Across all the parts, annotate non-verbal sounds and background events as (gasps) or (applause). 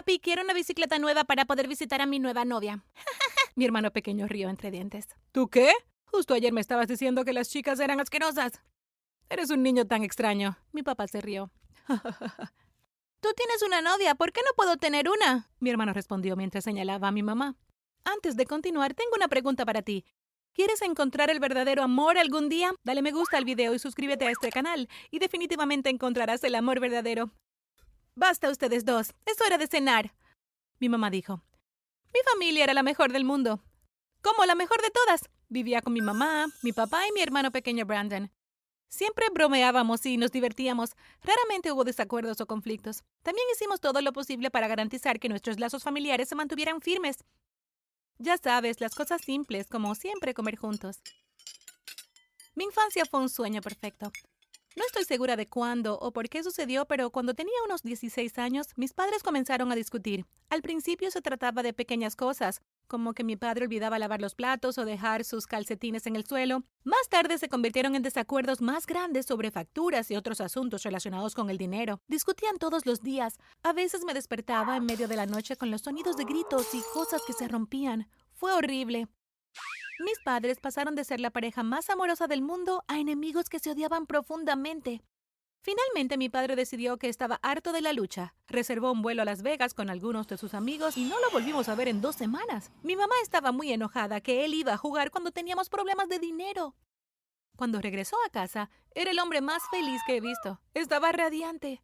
Papi, quiero una bicicleta nueva para poder visitar a mi nueva novia. (laughs) mi hermano pequeño rió entre dientes. ¿Tú qué? Justo ayer me estabas diciendo que las chicas eran asquerosas. Eres un niño tan extraño. Mi papá se rió. (laughs) Tú tienes una novia, ¿por qué no puedo tener una? Mi hermano respondió mientras señalaba a mi mamá. Antes de continuar, tengo una pregunta para ti. ¿Quieres encontrar el verdadero amor algún día? Dale me gusta al video y suscríbete a este canal y definitivamente encontrarás el amor verdadero. Basta ustedes dos, es hora de cenar. Mi mamá dijo. Mi familia era la mejor del mundo. ¿Cómo la mejor de todas? Vivía con mi mamá, mi papá y mi hermano pequeño Brandon. Siempre bromeábamos y nos divertíamos. Raramente hubo desacuerdos o conflictos. También hicimos todo lo posible para garantizar que nuestros lazos familiares se mantuvieran firmes. Ya sabes, las cosas simples, como siempre comer juntos. Mi infancia fue un sueño perfecto. No estoy segura de cuándo o por qué sucedió, pero cuando tenía unos 16 años, mis padres comenzaron a discutir. Al principio se trataba de pequeñas cosas, como que mi padre olvidaba lavar los platos o dejar sus calcetines en el suelo. Más tarde se convirtieron en desacuerdos más grandes sobre facturas y otros asuntos relacionados con el dinero. Discutían todos los días. A veces me despertaba en medio de la noche con los sonidos de gritos y cosas que se rompían. Fue horrible. Mis padres pasaron de ser la pareja más amorosa del mundo a enemigos que se odiaban profundamente. Finalmente mi padre decidió que estaba harto de la lucha. Reservó un vuelo a Las Vegas con algunos de sus amigos y no lo volvimos a ver en dos semanas. Mi mamá estaba muy enojada que él iba a jugar cuando teníamos problemas de dinero. Cuando regresó a casa, era el hombre más feliz que he visto. Estaba radiante.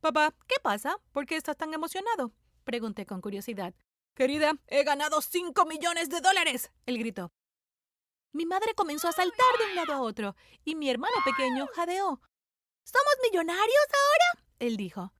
Papá, ¿qué pasa? ¿Por qué estás tan emocionado? Pregunté con curiosidad. Querida, he ganado cinco millones de dólares. Él gritó. Mi madre comenzó a saltar de un lado a otro y mi hermano pequeño jadeó. ¿Somos millonarios ahora? Él dijo.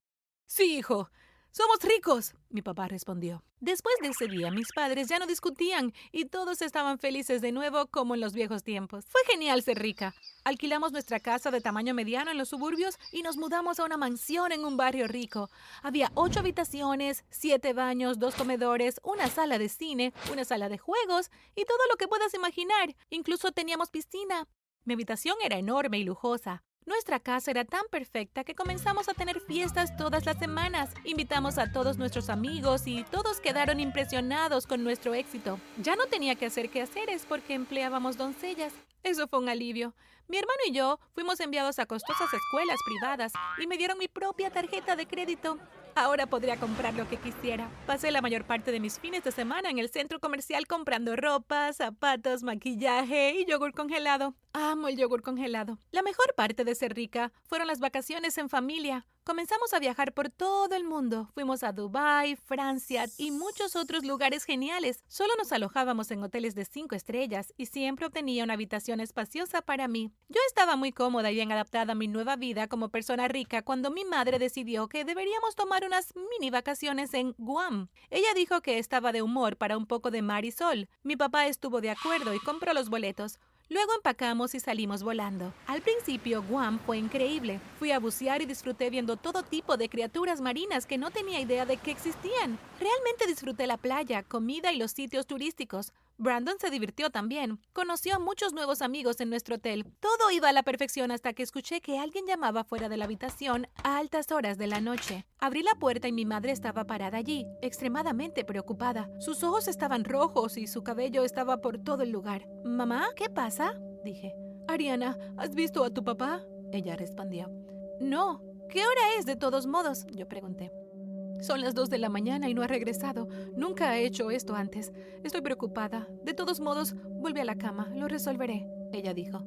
Sí, hijo. Somos ricos, mi papá respondió. Después de ese día, mis padres ya no discutían y todos estaban felices de nuevo como en los viejos tiempos. Fue genial ser rica. Alquilamos nuestra casa de tamaño mediano en los suburbios y nos mudamos a una mansión en un barrio rico. Había ocho habitaciones, siete baños, dos comedores, una sala de cine, una sala de juegos y todo lo que puedas imaginar. Incluso teníamos piscina. Mi habitación era enorme y lujosa. Nuestra casa era tan perfecta que comenzamos a tener fiestas todas las semanas. Invitamos a todos nuestros amigos y todos quedaron impresionados con nuestro éxito. Ya no tenía que hacer quehaceres porque empleábamos doncellas. Eso fue un alivio. Mi hermano y yo fuimos enviados a costosas escuelas privadas y me dieron mi propia tarjeta de crédito. Ahora podría comprar lo que quisiera. Pasé la mayor parte de mis fines de semana en el centro comercial comprando ropa, zapatos, maquillaje y yogur congelado. Amo el yogur congelado. La mejor parte de ser rica fueron las vacaciones en familia. Comenzamos a viajar por todo el mundo. Fuimos a Dubái, Francia y muchos otros lugares geniales. Solo nos alojábamos en hoteles de cinco estrellas y siempre obtenía una habitación espaciosa para mí. Yo estaba muy cómoda y bien adaptada a mi nueva vida como persona rica cuando mi madre decidió que deberíamos tomar unas mini vacaciones en Guam. Ella dijo que estaba de humor para un poco de mar y sol. Mi papá estuvo de acuerdo y compró los boletos. Luego empacamos y salimos volando. Al principio, Guam fue increíble. Fui a bucear y disfruté viendo todo tipo de criaturas marinas que no tenía idea de que existían. Realmente disfruté la playa, comida y los sitios turísticos. Brandon se divirtió también. Conoció a muchos nuevos amigos en nuestro hotel. Todo iba a la perfección hasta que escuché que alguien llamaba fuera de la habitación a altas horas de la noche. Abrí la puerta y mi madre estaba parada allí, extremadamente preocupada. Sus ojos estaban rojos y su cabello estaba por todo el lugar. Mamá, ¿qué pasa? dije. Ariana, ¿has visto a tu papá? Ella respondió. No. ¿Qué hora es de todos modos? Yo pregunté. Son las dos de la mañana y no ha regresado. Nunca ha hecho esto antes. Estoy preocupada. De todos modos, vuelve a la cama. Lo resolveré, ella dijo.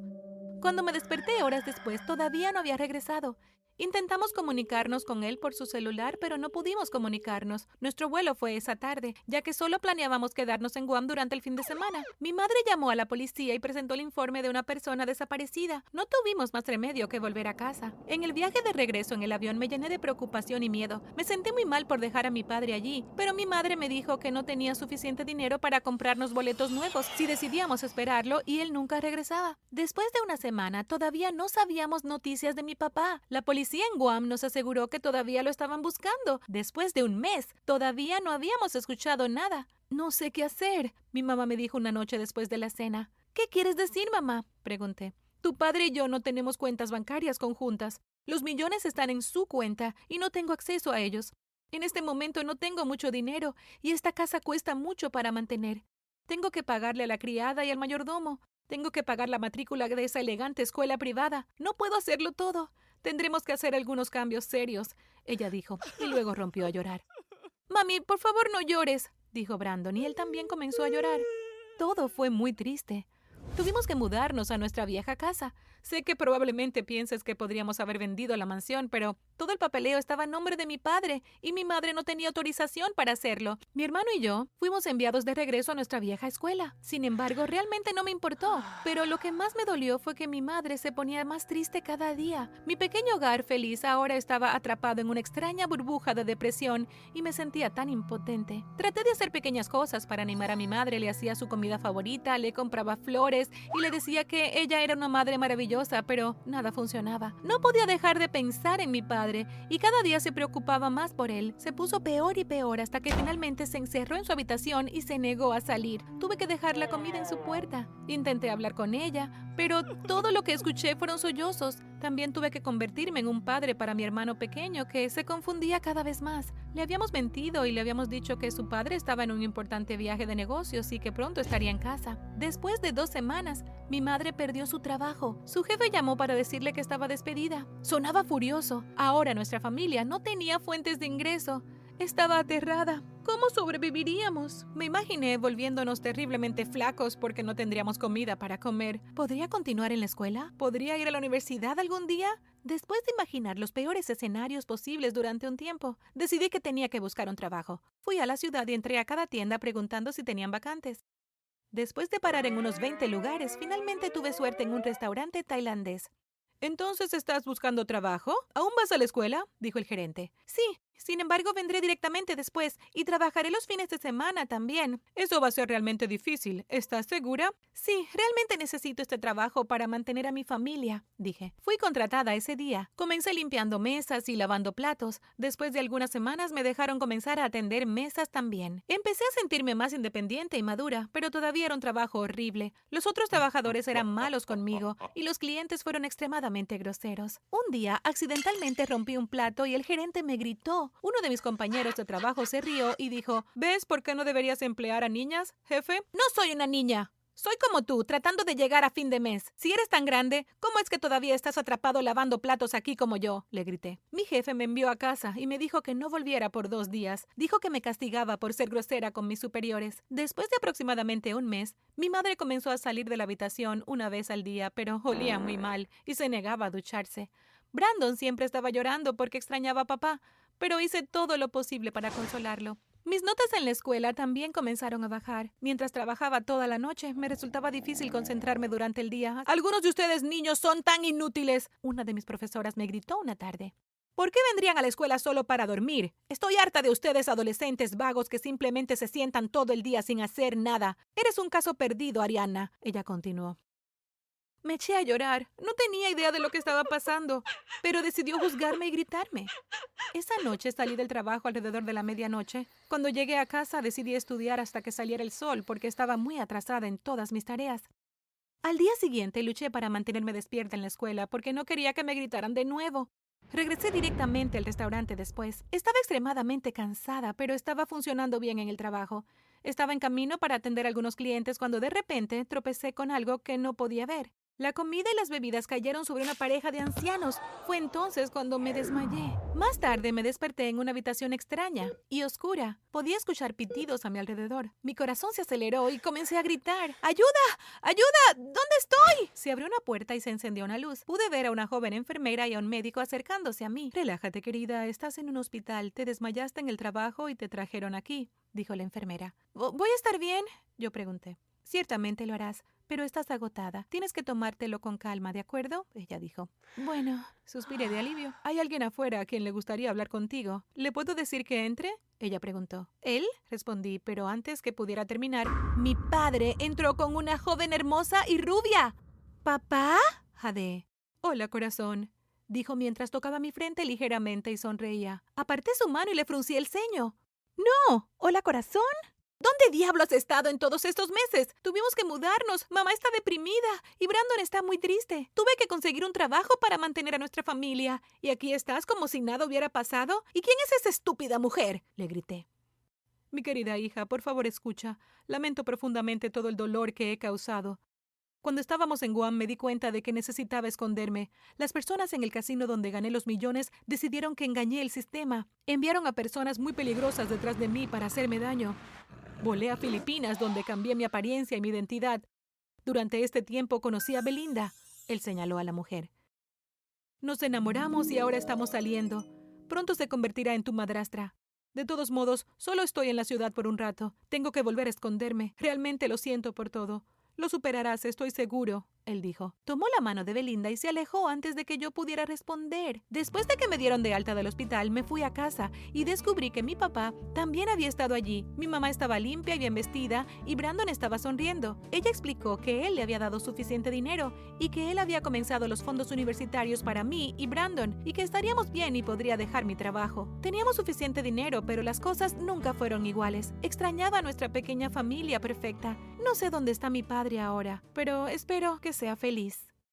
Cuando me desperté horas después, todavía no había regresado. Intentamos comunicarnos con él por su celular, pero no pudimos comunicarnos. Nuestro vuelo fue esa tarde, ya que solo planeábamos quedarnos en Guam durante el fin de semana. Mi madre llamó a la policía y presentó el informe de una persona desaparecida. No tuvimos más remedio que volver a casa. En el viaje de regreso en el avión me llené de preocupación y miedo. Me sentí muy mal por dejar a mi padre allí, pero mi madre me dijo que no tenía suficiente dinero para comprarnos boletos nuevos si decidíamos esperarlo y él nunca regresaba. Después de una semana, todavía no sabíamos noticias de mi papá. La policía policía en Guam nos aseguró que todavía lo estaban buscando. Después de un mes, todavía no habíamos escuchado nada. No sé qué hacer, mi mamá me dijo una noche después de la cena. ¿Qué quieres decir, mamá? pregunté. Tu padre y yo no tenemos cuentas bancarias conjuntas. Los millones están en su cuenta y no tengo acceso a ellos. En este momento no tengo mucho dinero y esta casa cuesta mucho para mantener. Tengo que pagarle a la criada y al mayordomo. Tengo que pagar la matrícula de esa elegante escuela privada. No puedo hacerlo todo. Tendremos que hacer algunos cambios serios, ella dijo, y luego rompió a llorar. Mami, por favor no llores, dijo Brandon, y él también comenzó a llorar. Todo fue muy triste. Tuvimos que mudarnos a nuestra vieja casa. Sé que probablemente pienses que podríamos haber vendido la mansión, pero todo el papeleo estaba en nombre de mi padre y mi madre no tenía autorización para hacerlo. Mi hermano y yo fuimos enviados de regreso a nuestra vieja escuela. Sin embargo, realmente no me importó. Pero lo que más me dolió fue que mi madre se ponía más triste cada día. Mi pequeño hogar feliz ahora estaba atrapado en una extraña burbuja de depresión y me sentía tan impotente. Traté de hacer pequeñas cosas para animar a mi madre. Le hacía su comida favorita, le compraba flores y le decía que ella era una madre maravillosa pero nada funcionaba. No podía dejar de pensar en mi padre y cada día se preocupaba más por él. Se puso peor y peor hasta que finalmente se encerró en su habitación y se negó a salir. Tuve que dejar la comida en su puerta. Intenté hablar con ella, pero todo lo que escuché fueron sollozos. También tuve que convertirme en un padre para mi hermano pequeño que se confundía cada vez más. Le habíamos mentido y le habíamos dicho que su padre estaba en un importante viaje de negocios y que pronto estaría en casa. Después de dos semanas, mi madre perdió su trabajo. Su jefe llamó para decirle que estaba despedida. Sonaba furioso. Ahora nuestra familia no tenía fuentes de ingreso. Estaba aterrada. ¿Cómo sobreviviríamos? Me imaginé volviéndonos terriblemente flacos porque no tendríamos comida para comer. ¿Podría continuar en la escuela? ¿Podría ir a la universidad algún día? Después de imaginar los peores escenarios posibles durante un tiempo, decidí que tenía que buscar un trabajo. Fui a la ciudad y entré a cada tienda preguntando si tenían vacantes. Después de parar en unos 20 lugares, finalmente tuve suerte en un restaurante tailandés. ¿Entonces estás buscando trabajo? ¿Aún vas a la escuela? dijo el gerente. Sí, sin embargo, vendré directamente después y trabajaré los fines de semana también. Eso va a ser realmente difícil. ¿Estás segura? Sí, realmente necesito este trabajo para mantener a mi familia, dije. Fui contratada ese día. Comencé limpiando mesas y lavando platos. Después de algunas semanas me dejaron comenzar a atender mesas también. Empecé a sentirme más independiente y madura, pero todavía era un trabajo horrible. Los otros trabajadores eran malos conmigo y los clientes fueron extremadamente groseros. Un día, accidentalmente rompí un plato y el gerente me gritó uno de mis compañeros de trabajo se rió y dijo, ¿ves por qué no deberías emplear a niñas, jefe? No soy una niña. Soy como tú, tratando de llegar a fin de mes. Si eres tan grande, ¿cómo es que todavía estás atrapado lavando platos aquí como yo? le grité. Mi jefe me envió a casa y me dijo que no volviera por dos días. Dijo que me castigaba por ser grosera con mis superiores. Después de aproximadamente un mes, mi madre comenzó a salir de la habitación una vez al día, pero olía muy mal y se negaba a ducharse. Brandon siempre estaba llorando porque extrañaba a papá, pero hice todo lo posible para consolarlo. Mis notas en la escuela también comenzaron a bajar. Mientras trabajaba toda la noche, me resultaba difícil concentrarme durante el día. Algunos de ustedes niños son tan inútiles. Una de mis profesoras me gritó una tarde. ¿Por qué vendrían a la escuela solo para dormir? Estoy harta de ustedes adolescentes vagos que simplemente se sientan todo el día sin hacer nada. Eres un caso perdido, Ariana. Ella continuó. Me eché a llorar. No tenía idea de lo que estaba pasando, pero decidió juzgarme y gritarme. Esa noche salí del trabajo alrededor de la medianoche. Cuando llegué a casa decidí estudiar hasta que saliera el sol porque estaba muy atrasada en todas mis tareas. Al día siguiente luché para mantenerme despierta en la escuela porque no quería que me gritaran de nuevo. Regresé directamente al restaurante después. Estaba extremadamente cansada, pero estaba funcionando bien en el trabajo. Estaba en camino para atender algunos clientes cuando de repente tropecé con algo que no podía ver. La comida y las bebidas cayeron sobre una pareja de ancianos. Fue entonces cuando me desmayé. Más tarde me desperté en una habitación extraña y oscura. Podía escuchar pitidos a mi alrededor. Mi corazón se aceleró y comencé a gritar. ¡Ayuda! ¡Ayuda! ¿Dónde estoy? Se abrió una puerta y se encendió una luz. Pude ver a una joven enfermera y a un médico acercándose a mí. Relájate, querida. Estás en un hospital. Te desmayaste en el trabajo y te trajeron aquí, dijo la enfermera. ¿Voy a estar bien? Yo pregunté. Ciertamente lo harás pero estás agotada. Tienes que tomártelo con calma, ¿de acuerdo? Ella dijo. Bueno, suspiré de alivio. (gasps) Hay alguien afuera a quien le gustaría hablar contigo. ¿Le puedo decir que entre? Ella preguntó. ¿Él? respondí, pero antes que pudiera terminar, mi padre entró con una joven hermosa y rubia. ¿Papá? jadeé. Hola, corazón, dijo mientras tocaba mi frente ligeramente y sonreía. Aparté su mano y le fruncí el ceño. No. Hola, corazón. ¿Dónde diablo has estado en todos estos meses? Tuvimos que mudarnos. Mamá está deprimida y Brandon está muy triste. Tuve que conseguir un trabajo para mantener a nuestra familia. Y aquí estás como si nada hubiera pasado. ¿Y quién es esa estúpida mujer? le grité. Mi querida hija, por favor escucha. Lamento profundamente todo el dolor que he causado. Cuando estábamos en Guam me di cuenta de que necesitaba esconderme. Las personas en el casino donde gané los millones decidieron que engañé el sistema. Enviaron a personas muy peligrosas detrás de mí para hacerme daño. Volé a Filipinas donde cambié mi apariencia y mi identidad. Durante este tiempo conocí a Belinda. Él señaló a la mujer. Nos enamoramos y ahora estamos saliendo. Pronto se convertirá en tu madrastra. De todos modos, solo estoy en la ciudad por un rato. Tengo que volver a esconderme. Realmente lo siento por todo. Lo superarás, estoy seguro él dijo. Tomó la mano de Belinda y se alejó antes de que yo pudiera responder. Después de que me dieron de alta del hospital, me fui a casa y descubrí que mi papá también había estado allí. Mi mamá estaba limpia y bien vestida y Brandon estaba sonriendo. Ella explicó que él le había dado suficiente dinero y que él había comenzado los fondos universitarios para mí y Brandon y que estaríamos bien y podría dejar mi trabajo. Teníamos suficiente dinero, pero las cosas nunca fueron iguales. Extrañaba nuestra pequeña familia perfecta. No sé dónde está mi padre ahora, pero espero que sea feliz.